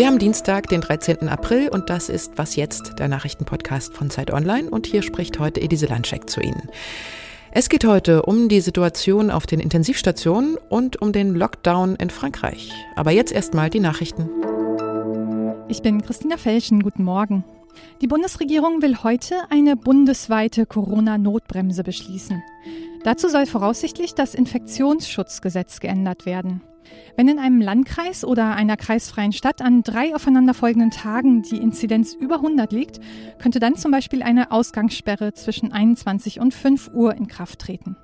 Wir haben Dienstag, den 13. April und das ist Was jetzt, der Nachrichtenpodcast von Zeit Online und hier spricht heute Edise Landscheck zu Ihnen. Es geht heute um die Situation auf den Intensivstationen und um den Lockdown in Frankreich. Aber jetzt erstmal die Nachrichten. Ich bin Christina Felschen, guten Morgen. Die Bundesregierung will heute eine bundesweite Corona-Notbremse beschließen. Dazu soll voraussichtlich das Infektionsschutzgesetz geändert werden. Wenn in einem Landkreis oder einer kreisfreien Stadt an drei aufeinanderfolgenden Tagen die Inzidenz über 100 liegt, könnte dann zum Beispiel eine Ausgangssperre zwischen 21 und 5 Uhr in Kraft treten.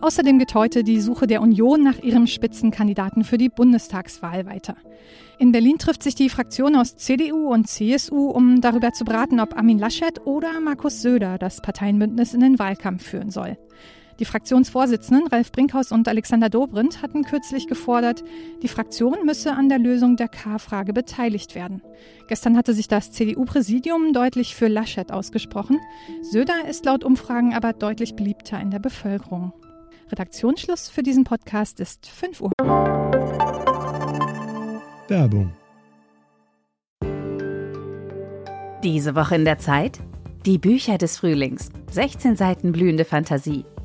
Außerdem geht heute die Suche der Union nach ihrem Spitzenkandidaten für die Bundestagswahl weiter. In Berlin trifft sich die Fraktion aus CDU und CSU, um darüber zu beraten, ob Armin Laschet oder Markus Söder das Parteienbündnis in den Wahlkampf führen soll. Die Fraktionsvorsitzenden Ralf Brinkhaus und Alexander Dobrindt hatten kürzlich gefordert, die Fraktion müsse an der Lösung der K-Frage beteiligt werden. Gestern hatte sich das CDU-Präsidium deutlich für Laschet ausgesprochen. Söder ist laut Umfragen aber deutlich beliebter in der Bevölkerung. Redaktionsschluss für diesen Podcast ist 5 Uhr. Werbung. Diese Woche in der Zeit? Die Bücher des Frühlings. 16 Seiten blühende Fantasie.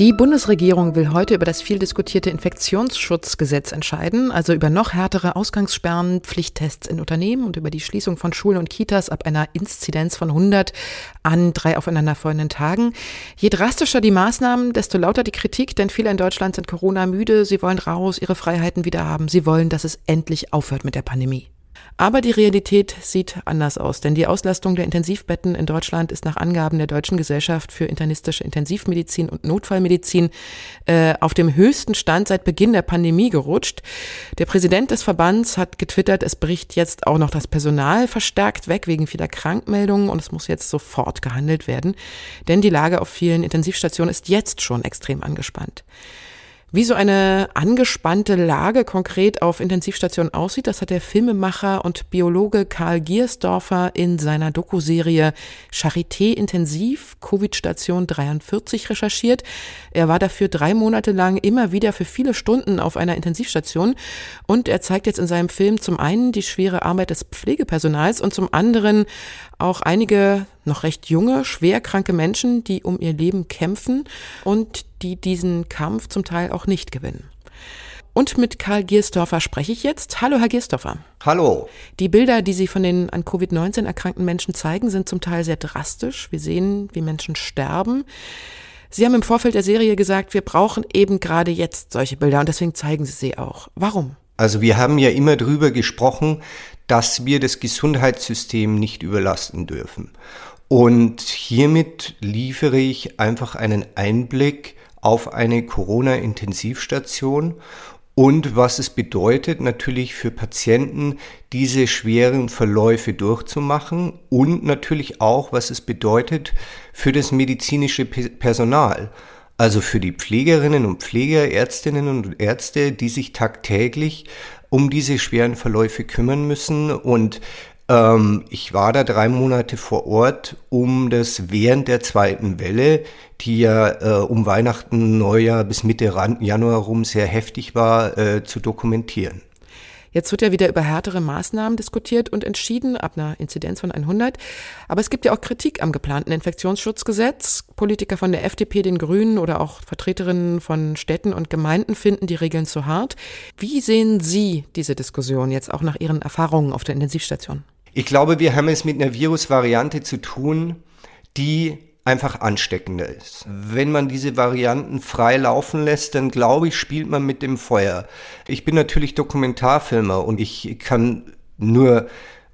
Die Bundesregierung will heute über das viel diskutierte Infektionsschutzgesetz entscheiden, also über noch härtere Ausgangssperren, Pflichttests in Unternehmen und über die Schließung von Schulen und Kitas ab einer Inzidenz von 100 an drei aufeinanderfolgenden Tagen. Je drastischer die Maßnahmen, desto lauter die Kritik, denn viele in Deutschland sind Corona müde, sie wollen raus, ihre Freiheiten wieder haben, sie wollen, dass es endlich aufhört mit der Pandemie. Aber die Realität sieht anders aus, denn die Auslastung der Intensivbetten in Deutschland ist nach Angaben der Deutschen Gesellschaft für internistische Intensivmedizin und Notfallmedizin äh, auf dem höchsten Stand seit Beginn der Pandemie gerutscht. Der Präsident des Verbands hat getwittert, es bricht jetzt auch noch das Personal verstärkt weg wegen vieler Krankmeldungen und es muss jetzt sofort gehandelt werden, denn die Lage auf vielen Intensivstationen ist jetzt schon extrem angespannt. Wie so eine angespannte Lage konkret auf Intensivstationen aussieht, das hat der Filmemacher und Biologe Karl Giersdorfer in seiner Dokuserie Charité Intensiv Covid-Station 43 recherchiert. Er war dafür drei Monate lang immer wieder für viele Stunden auf einer Intensivstation und er zeigt jetzt in seinem Film zum einen die schwere Arbeit des Pflegepersonals und zum anderen auch einige noch recht junge, schwerkranke Menschen, die um ihr Leben kämpfen und die diesen Kampf zum Teil auch nicht gewinnen. Und mit Karl Giersdorfer spreche ich jetzt. Hallo, Herr Giersdorfer. Hallo. Die Bilder, die Sie von den an Covid-19 erkrankten Menschen zeigen, sind zum Teil sehr drastisch. Wir sehen, wie Menschen sterben. Sie haben im Vorfeld der Serie gesagt, wir brauchen eben gerade jetzt solche Bilder und deswegen zeigen Sie sie auch. Warum? Also wir haben ja immer drüber gesprochen, dass wir das Gesundheitssystem nicht überlasten dürfen. Und hiermit liefere ich einfach einen Einblick auf eine Corona-Intensivstation und was es bedeutet natürlich für Patienten, diese schweren Verläufe durchzumachen und natürlich auch, was es bedeutet für das medizinische Personal. Also für die Pflegerinnen und Pfleger, Ärztinnen und Ärzte, die sich tagtäglich um diese schweren Verläufe kümmern müssen. Und ähm, ich war da drei Monate vor Ort, um das während der zweiten Welle, die ja äh, um Weihnachten, Neujahr bis Mitte Januar rum sehr heftig war, äh, zu dokumentieren. Jetzt wird ja wieder über härtere Maßnahmen diskutiert und entschieden, ab einer Inzidenz von 100. Aber es gibt ja auch Kritik am geplanten Infektionsschutzgesetz. Politiker von der FDP, den Grünen oder auch Vertreterinnen von Städten und Gemeinden finden die Regeln zu hart. Wie sehen Sie diese Diskussion jetzt auch nach Ihren Erfahrungen auf der Intensivstation? Ich glaube, wir haben es mit einer Virusvariante zu tun, die einfach ansteckender ist. Wenn man diese Varianten frei laufen lässt, dann glaube ich, spielt man mit dem Feuer. Ich bin natürlich Dokumentarfilmer und ich kann nur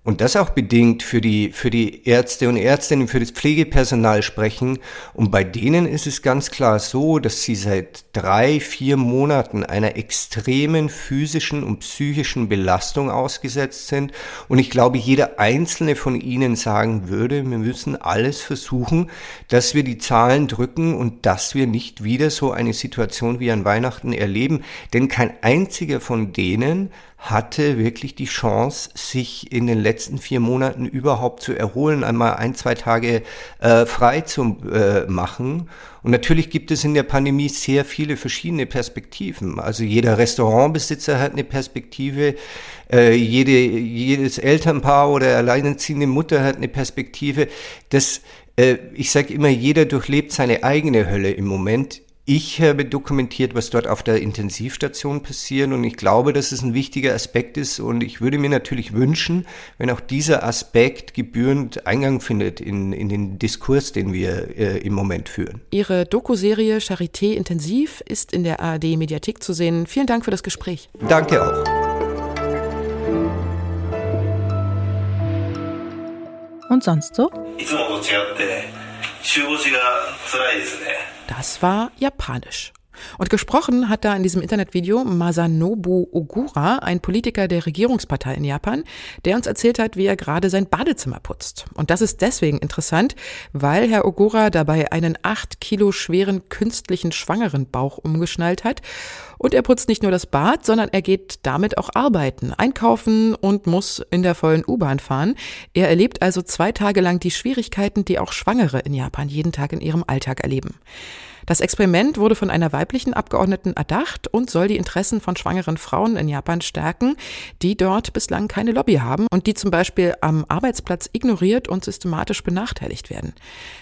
und das auch bedingt für die, für die Ärzte und Ärztinnen, für das Pflegepersonal sprechen. Und bei denen ist es ganz klar so, dass sie seit drei, vier Monaten einer extremen physischen und psychischen Belastung ausgesetzt sind. Und ich glaube, jeder einzelne von ihnen sagen würde, wir müssen alles versuchen, dass wir die Zahlen drücken und dass wir nicht wieder so eine Situation wie an Weihnachten erleben. Denn kein einziger von denen hatte wirklich die Chance, sich in den letzten vier Monaten überhaupt zu erholen, einmal ein, zwei Tage äh, frei zu äh, machen. Und natürlich gibt es in der Pandemie sehr viele verschiedene Perspektiven. Also jeder Restaurantbesitzer hat eine Perspektive, äh, jede, jedes Elternpaar oder alleinerziehende Mutter hat eine Perspektive. Das, äh, ich sage immer, jeder durchlebt seine eigene Hölle im Moment. Ich habe dokumentiert, was dort auf der Intensivstation passiert und ich glaube, dass es ein wichtiger Aspekt ist und ich würde mir natürlich wünschen, wenn auch dieser Aspekt gebührend Eingang findet in, in den Diskurs, den wir äh, im Moment führen. Ihre Dokuserie Charité Intensiv ist in der ARD Mediathek zu sehen. Vielen Dank für das Gespräch. Danke auch. Und sonst so? Das war japanisch. Und gesprochen hat da in diesem Internetvideo Masanobu Ogura, ein Politiker der Regierungspartei in Japan, der uns erzählt hat, wie er gerade sein Badezimmer putzt. Und das ist deswegen interessant, weil Herr Ogura dabei einen acht Kilo schweren künstlichen schwangeren Bauch umgeschnallt hat. Und er putzt nicht nur das Bad, sondern er geht damit auch arbeiten, einkaufen und muss in der vollen U-Bahn fahren. Er erlebt also zwei Tage lang die Schwierigkeiten, die auch Schwangere in Japan jeden Tag in ihrem Alltag erleben. Das Experiment wurde von einer weiblichen Abgeordneten erdacht und soll die Interessen von schwangeren Frauen in Japan stärken, die dort bislang keine Lobby haben und die zum Beispiel am Arbeitsplatz ignoriert und systematisch benachteiligt werden.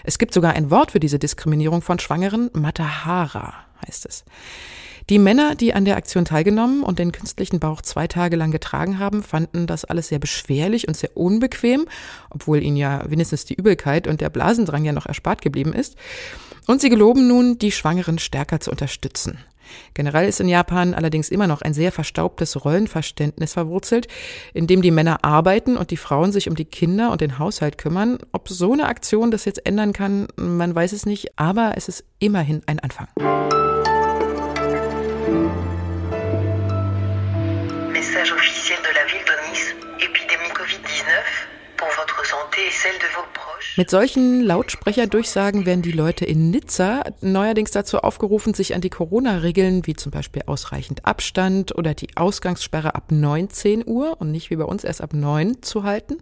Es gibt sogar ein Wort für diese Diskriminierung von Schwangeren, Matahara heißt es. Die Männer, die an der Aktion teilgenommen und den künstlichen Bauch zwei Tage lang getragen haben, fanden das alles sehr beschwerlich und sehr unbequem, obwohl ihnen ja wenigstens die Übelkeit und der Blasendrang ja noch erspart geblieben ist. Und sie geloben nun, die Schwangeren stärker zu unterstützen. Generell ist in Japan allerdings immer noch ein sehr verstaubtes Rollenverständnis verwurzelt, in dem die Männer arbeiten und die Frauen sich um die Kinder und den Haushalt kümmern. Ob so eine Aktion das jetzt ändern kann, man weiß es nicht, aber es ist immerhin ein Anfang. Message officiel de la ville de Nice, Epidemie Covid-19 pour votre santé et celle de vos. Mit solchen Lautsprecherdurchsagen werden die Leute in Nizza neuerdings dazu aufgerufen, sich an die Corona-Regeln wie zum Beispiel ausreichend Abstand oder die Ausgangssperre ab 19 Uhr und nicht wie bei uns erst ab 9 zu halten.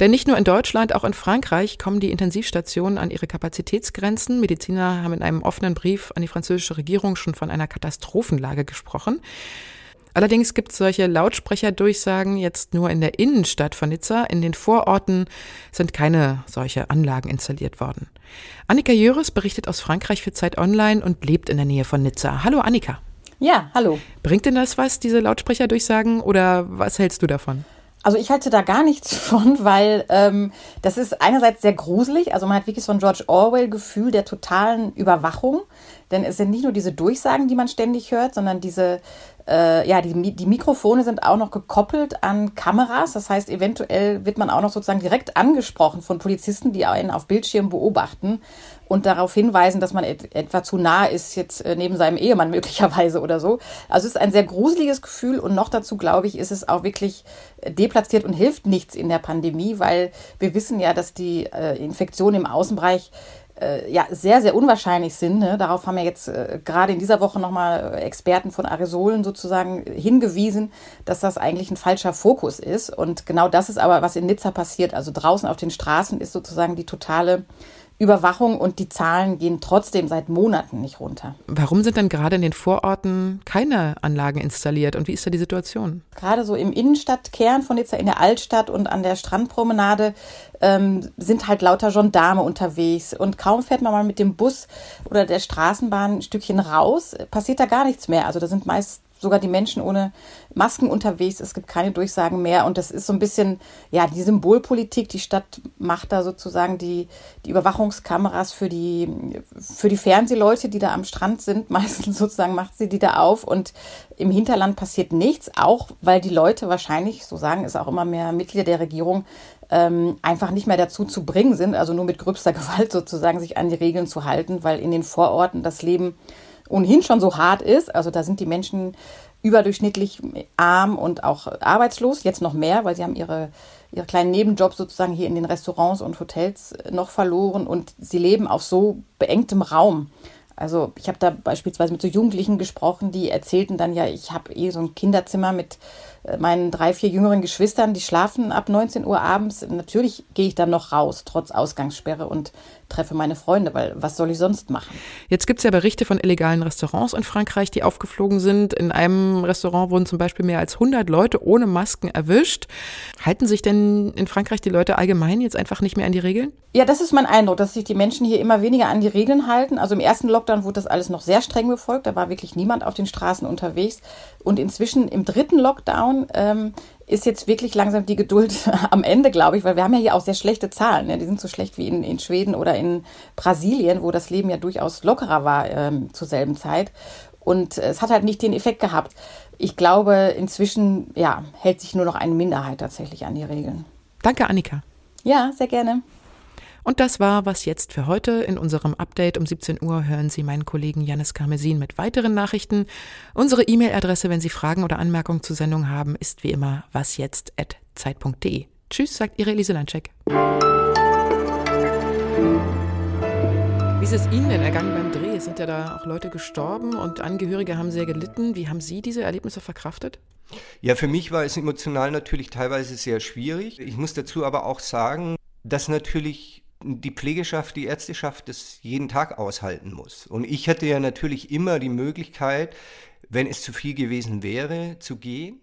Denn nicht nur in Deutschland, auch in Frankreich kommen die Intensivstationen an ihre Kapazitätsgrenzen. Mediziner haben in einem offenen Brief an die französische Regierung schon von einer Katastrophenlage gesprochen. Allerdings gibt es solche Lautsprecherdurchsagen jetzt nur in der Innenstadt von Nizza. In den Vororten sind keine solche Anlagen installiert worden. Annika Jöris berichtet aus Frankreich für Zeit Online und lebt in der Nähe von Nizza. Hallo Annika. Ja, hallo. Bringt denn das was, diese Lautsprecherdurchsagen, oder was hältst du davon? Also ich halte da gar nichts von, weil ähm, das ist einerseits sehr gruselig. Also man hat wirklich so ein George Orwell-Gefühl der totalen Überwachung. Denn es sind nicht nur diese Durchsagen, die man ständig hört, sondern diese äh, ja, die, die Mikrofone sind auch noch gekoppelt an Kameras. Das heißt, eventuell wird man auch noch sozusagen direkt angesprochen von Polizisten, die einen auf Bildschirm beobachten und darauf hinweisen, dass man et etwa zu nah ist, jetzt äh, neben seinem Ehemann möglicherweise oder so. Also es ist ein sehr gruseliges Gefühl und noch dazu, glaube ich, ist es auch wirklich äh, deplatziert und hilft nichts in der Pandemie, weil wir wissen ja, dass die äh, Infektionen im Außenbereich äh, ja, sehr, sehr unwahrscheinlich sind. Ne? Darauf haben ja jetzt äh, gerade in dieser Woche nochmal Experten von Aerosolen sozusagen hingewiesen, dass das eigentlich ein falscher Fokus ist. Und genau das ist aber, was in Nizza passiert. Also draußen auf den Straßen ist sozusagen die totale Überwachung und die Zahlen gehen trotzdem seit Monaten nicht runter. Warum sind denn gerade in den Vororten keine Anlagen installiert und wie ist da die Situation? Gerade so im Innenstadtkern von Nizza, in der Altstadt und an der Strandpromenade ähm, sind halt lauter Gendarme unterwegs und kaum fährt man mal mit dem Bus oder der Straßenbahn ein Stückchen raus, passiert da gar nichts mehr. Also da sind meist sogar die Menschen ohne Masken unterwegs. Es gibt keine Durchsagen mehr. Und das ist so ein bisschen, ja, die Symbolpolitik. Die Stadt macht da sozusagen die, die Überwachungskameras für die, für die Fernsehleute, die da am Strand sind. Meistens sozusagen macht sie die da auf. Und im Hinterland passiert nichts, auch weil die Leute wahrscheinlich, so sagen es auch immer mehr Mitglieder der Regierung, ähm, einfach nicht mehr dazu zu bringen sind, also nur mit gröbster Gewalt sozusagen sich an die Regeln zu halten, weil in den Vororten das Leben ohnehin schon so hart ist. Also da sind die Menschen überdurchschnittlich arm und auch arbeitslos, jetzt noch mehr, weil sie haben ihre, ihre kleinen Nebenjobs sozusagen hier in den Restaurants und Hotels noch verloren und sie leben auf so beengtem Raum. Also ich habe da beispielsweise mit so Jugendlichen gesprochen, die erzählten dann ja, ich habe eh so ein Kinderzimmer mit äh, meinen drei, vier jüngeren Geschwistern, die schlafen ab 19 Uhr abends. Natürlich gehe ich dann noch raus, trotz Ausgangssperre und treffe meine Freunde, weil was soll ich sonst machen? Jetzt gibt es ja Berichte von illegalen Restaurants in Frankreich, die aufgeflogen sind. In einem Restaurant wurden zum Beispiel mehr als 100 Leute ohne Masken erwischt. Halten sich denn in Frankreich die Leute allgemein jetzt einfach nicht mehr an die Regeln? Ja, das ist mein Eindruck, dass sich die Menschen hier immer weniger an die Regeln halten. Also im ersten Lockdown wurde das alles noch sehr streng befolgt. Da war wirklich niemand auf den Straßen unterwegs. Und inzwischen im dritten Lockdown ähm, ist jetzt wirklich langsam die Geduld am Ende, glaube ich, weil wir haben ja hier auch sehr schlechte Zahlen. Ja, die sind so schlecht wie in, in Schweden oder in Brasilien, wo das Leben ja durchaus lockerer war ähm, zur selben Zeit. Und es hat halt nicht den Effekt gehabt. Ich glaube, inzwischen ja, hält sich nur noch eine Minderheit tatsächlich an die Regeln. Danke, Annika. Ja, sehr gerne. Und das war was jetzt für heute. In unserem Update um 17 Uhr hören Sie meinen Kollegen Janis Karmesin mit weiteren Nachrichten. Unsere E-Mail-Adresse, wenn Sie Fragen oder Anmerkungen zur Sendung haben, ist wie immer wasjetzt.zeit.de. Tschüss, sagt Ihre Elise Landcheck. Wie ist es Ihnen denn ergangen beim Dreh? Es sind ja da auch Leute gestorben und Angehörige haben sehr gelitten. Wie haben Sie diese Erlebnisse verkraftet? Ja, für mich war es emotional natürlich teilweise sehr schwierig. Ich muss dazu aber auch sagen, dass natürlich die Pflegeschaft, die Ärzteschaft das jeden Tag aushalten muss. Und ich hatte ja natürlich immer die Möglichkeit, wenn es zu viel gewesen wäre, zu gehen.